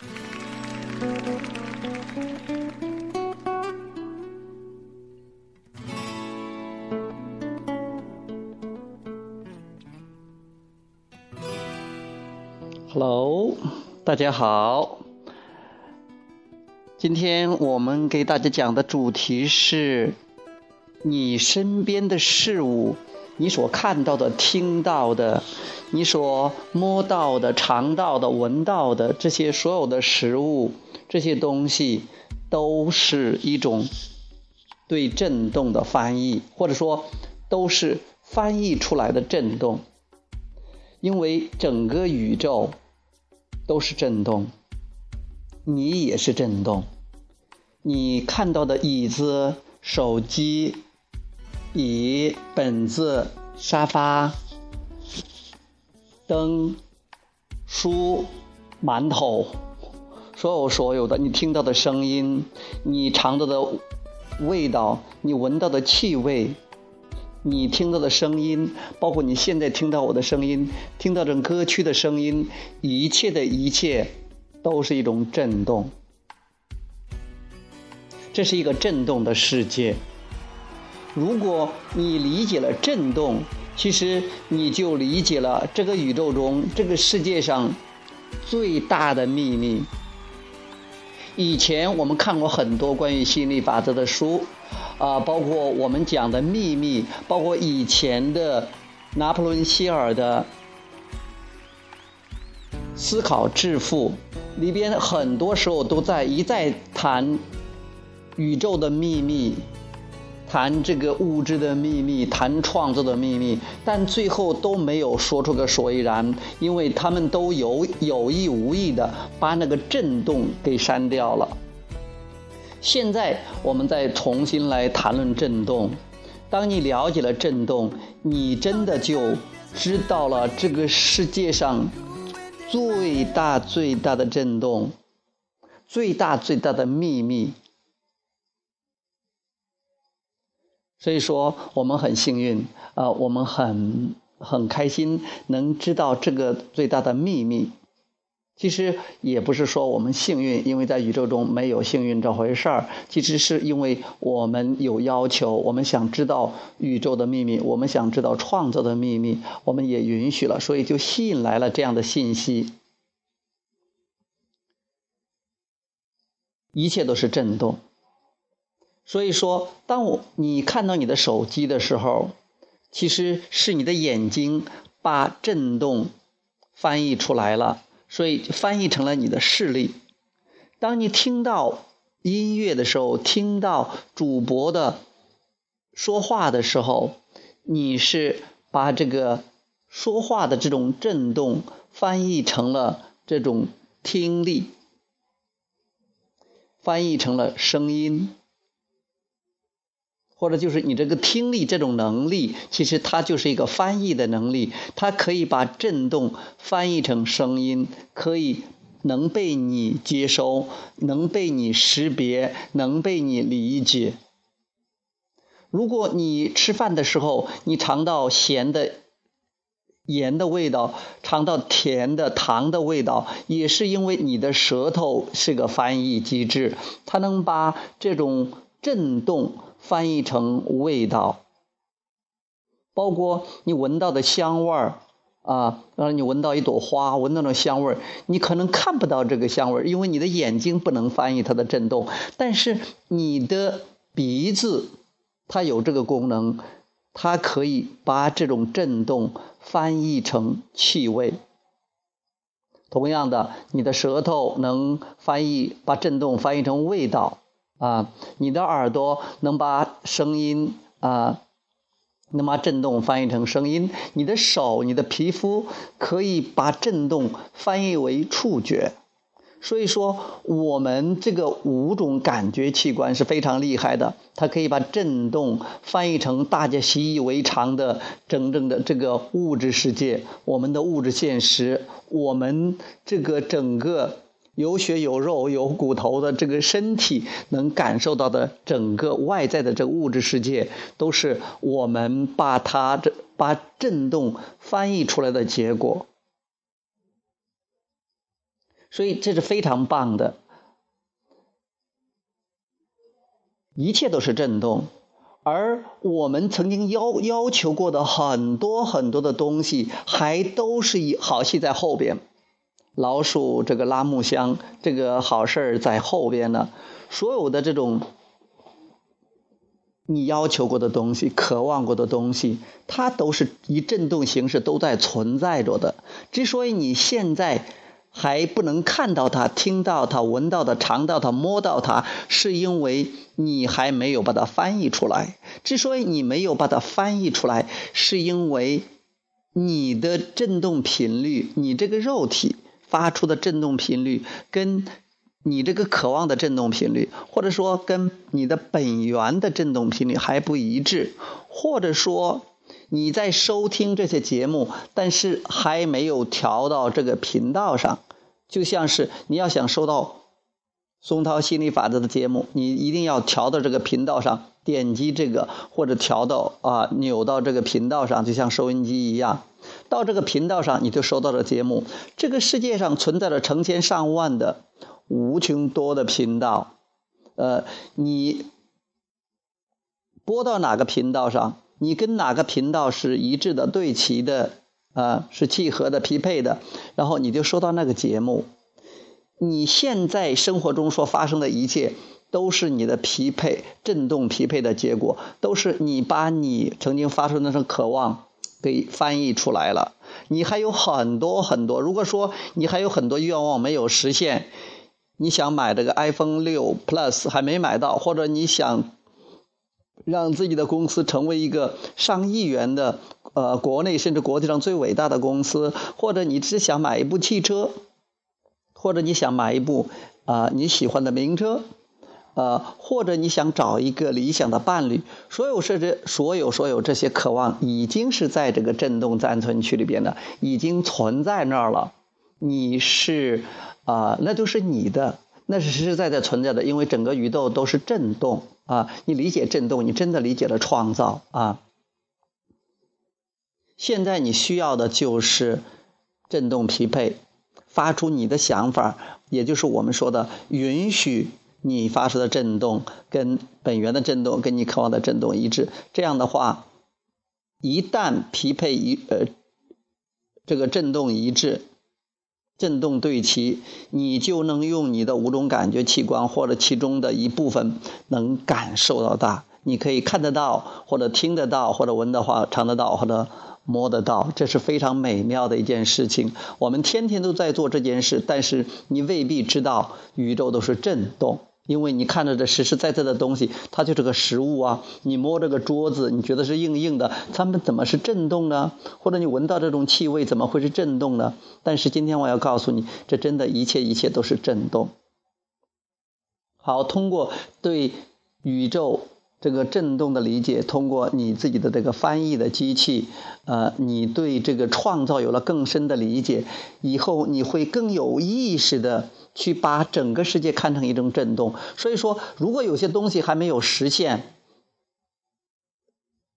Hello，大家好。今天我们给大家讲的主题是：你身边的事物，你所看到的、听到的，你所摸到的、尝到的、闻到的这些所有的食物，这些东西都是一种对震动的翻译，或者说都是翻译出来的震动。因为整个宇宙都是震动，你也是震动。你看到的椅子、手机、笔、本子、沙发、灯、书、馒头，所有所有的你听到的声音，你尝到的味道，你闻到的气味。你听到的声音，包括你现在听到我的声音，听到这歌曲的声音，一切的一切，都是一种震动。这是一个震动的世界。如果你理解了震动，其实你就理解了这个宇宙中、这个世界上最大的秘密。以前我们看过很多关于心理法则的书。啊，包括我们讲的秘密，包括以前的拿破仑希尔的思考致富里边，很多时候都在一再谈宇宙的秘密，谈这个物质的秘密，谈创作的秘密，但最后都没有说出个所以然，因为他们都有有意无意的把那个震动给删掉了。现在我们再重新来谈论震动。当你了解了震动，你真的就知道了这个世界上最大最大的震动，最大最大的秘密。所以说，我们很幸运，呃，我们很很开心，能知道这个最大的秘密。其实也不是说我们幸运，因为在宇宙中没有幸运这回事儿。其实是因为我们有要求，我们想知道宇宙的秘密，我们想知道创造的秘密，我们也允许了，所以就吸引来了这样的信息。一切都是震动。所以说，当我你看到你的手机的时候，其实是你的眼睛把震动翻译出来了。所以翻译成了你的视力。当你听到音乐的时候，听到主播的说话的时候，你是把这个说话的这种震动翻译成了这种听力，翻译成了声音。或者就是你这个听力这种能力，其实它就是一个翻译的能力，它可以把震动翻译成声音，可以能被你接收，能被你识别，能被你理解。如果你吃饭的时候，你尝到咸的、盐的味道，尝到甜的、糖的味道，也是因为你的舌头是个翻译机制，它能把这种震动。翻译成味道，包括你闻到的香味儿啊，让你闻到一朵花，闻到那香味儿，你可能看不到这个香味儿，因为你的眼睛不能翻译它的震动，但是你的鼻子它有这个功能，它可以把这种震动翻译成气味。同样的，你的舌头能翻译把震动翻译成味道。啊，你的耳朵能把声音啊，能把震动翻译成声音；你的手、你的皮肤可以把震动翻译为触觉。所以说，我们这个五种感觉器官是非常厉害的，它可以把震动翻译成大家习以为常的真正的这个物质世界，我们的物质现实，我们这个整个。有血有肉有骨头的这个身体能感受到的整个外在的这个物质世界，都是我们把它这把震动翻译出来的结果。所以这是非常棒的，一切都是震动。而我们曾经要要求过的很多很多的东西，还都是一好戏在后边。老鼠这个拉木箱，这个好事儿在后边呢。所有的这种你要求过的东西、渴望过的东西，它都是以震动形式都在存在着的。之所以你现在，还不能看到它、听到它、闻到它、尝到它、摸到它，是因为你还没有把它翻译出来。之所以你没有把它翻译出来，是因为你的振动频率，你这个肉体发出的振动频率，跟你这个渴望的振动频率，或者说跟你的本源的振动频率还不一致，或者说。你在收听这些节目，但是还没有调到这个频道上，就像是你要想收到松涛心理法则的节目，你一定要调到这个频道上，点击这个或者调到啊扭到这个频道上，就像收音机一样，到这个频道上你就收到了节目。这个世界上存在着成千上万的无穷多的频道，呃，你播到哪个频道上？你跟哪个频道是一致的、对齐的，啊，是契合的、匹配的，然后你就收到那个节目。你现在生活中所发生的一切，都是你的匹配、振动匹配的结果，都是你把你曾经发出那种渴望给翻译出来了。你还有很多很多，如果说你还有很多愿望没有实现，你想买这个 iPhone 六 Plus 还没买到，或者你想。让自己的公司成为一个上亿元的，呃，国内甚至国际上最伟大的公司，或者你只想买一部汽车，或者你想买一部啊你喜欢的名车，呃，或者你想找一个理想的伴侣，所有甚至所有所有这些渴望，已经是在这个振动暂存区里边的，已经存在那儿了。你是啊，那就是你的。那是实实在在存在的，因为整个宇宙都是震动啊！你理解震动，你真的理解了创造啊！现在你需要的就是振动匹配，发出你的想法，也就是我们说的允许你发出的震动跟本源的震动、跟你渴望的震动一致。这样的话，一旦匹配一呃这个震动一致。振动对齐，你就能用你的五种感觉器官或者其中的一部分能感受到它。你可以看得到，或者听得到，或者闻的话尝得到，或者摸得到，这是非常美妙的一件事情。我们天天都在做这件事，但是你未必知道宇宙都是震动。因为你看到这实实在在的东西，它就是个实物啊。你摸这个桌子，你觉得是硬硬的，它们怎么是震动呢？或者你闻到这种气味，怎么会是震动呢？但是今天我要告诉你，这真的一切一切都是震动。好，通过对宇宙。这个振动的理解，通过你自己的这个翻译的机器，呃，你对这个创造有了更深的理解，以后你会更有意识的去把整个世界看成一种振动。所以说，如果有些东西还没有实现，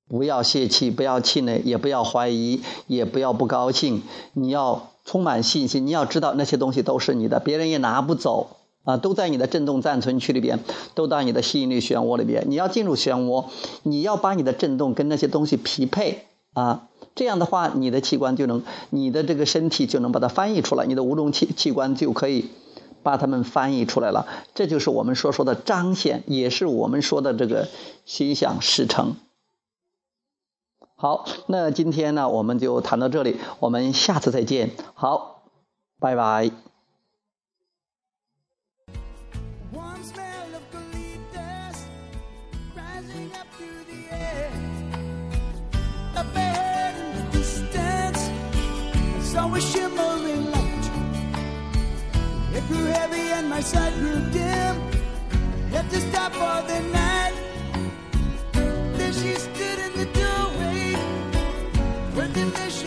不要泄气，不要气馁，也不要怀疑，也不要不高兴，你要充满信心，你要知道那些东西都是你的，别人也拿不走。啊，都在你的振动暂存区里边，都到你的吸引力漩涡里边。你要进入漩涡，你要把你的振动跟那些东西匹配啊，这样的话，你的器官就能，你的这个身体就能把它翻译出来，你的五种器器官就可以把它们翻译出来了。这就是我们所说的彰显，也是我们说的这个心想事成。好，那今天呢，我们就谈到这里，我们下次再见。好，拜拜。She stood in the doorway. With the mission.